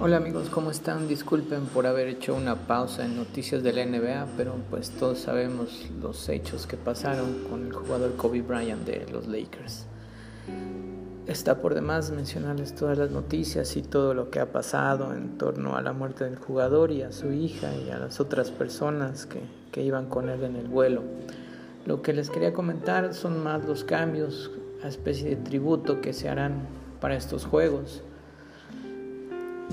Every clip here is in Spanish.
Hola amigos, ¿cómo están? Disculpen por haber hecho una pausa en noticias de la NBA, pero pues todos sabemos los hechos que pasaron con el jugador Kobe Bryant de los Lakers. Está por demás mencionarles todas las noticias y todo lo que ha pasado en torno a la muerte del jugador y a su hija y a las otras personas que, que iban con él en el vuelo. Lo que les quería comentar son más los cambios, a especie de tributo que se harán para estos juegos.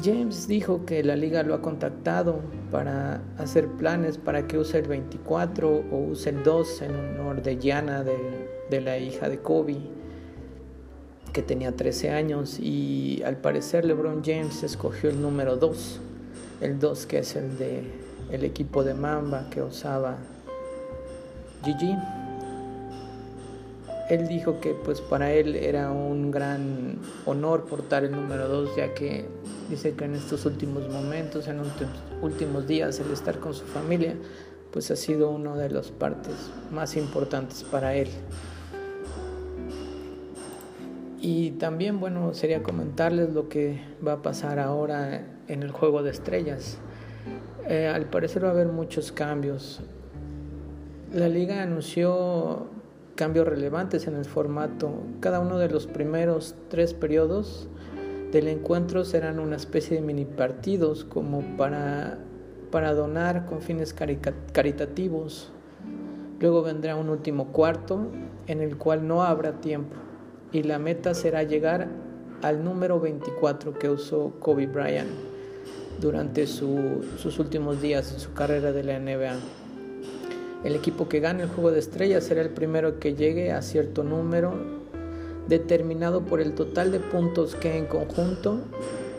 James dijo que la liga lo ha contactado para hacer planes para que use el 24 o use el 2 en honor de Gianna, de, la hija de Kobe, que tenía 13 años. Y al parecer LeBron James escogió el número 2, el 2 que es el de el equipo de Mamba que usaba Gigi él dijo que pues para él era un gran honor portar el número 2 ya que dice que en estos últimos momentos, en los últimos días, el estar con su familia pues ha sido una de las partes más importantes para él. Y también bueno sería comentarles lo que va a pasar ahora en el juego de estrellas. Eh, al parecer va a haber muchos cambios. La liga anunció cambios relevantes en el formato. Cada uno de los primeros tres periodos del encuentro serán una especie de mini partidos como para, para donar con fines caritativos. Luego vendrá un último cuarto en el cual no habrá tiempo y la meta será llegar al número 24 que usó Kobe Bryant durante sus últimos días en su carrera de la NBA. El equipo que gane el juego de estrellas será el primero que llegue a cierto número determinado por el total de puntos que en conjunto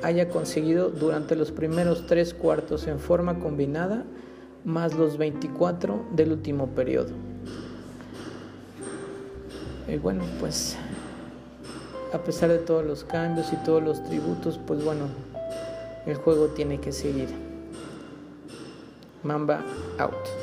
haya conseguido durante los primeros tres cuartos en forma combinada más los 24 del último periodo. Y bueno, pues a pesar de todos los cambios y todos los tributos, pues bueno, el juego tiene que seguir. Mamba out.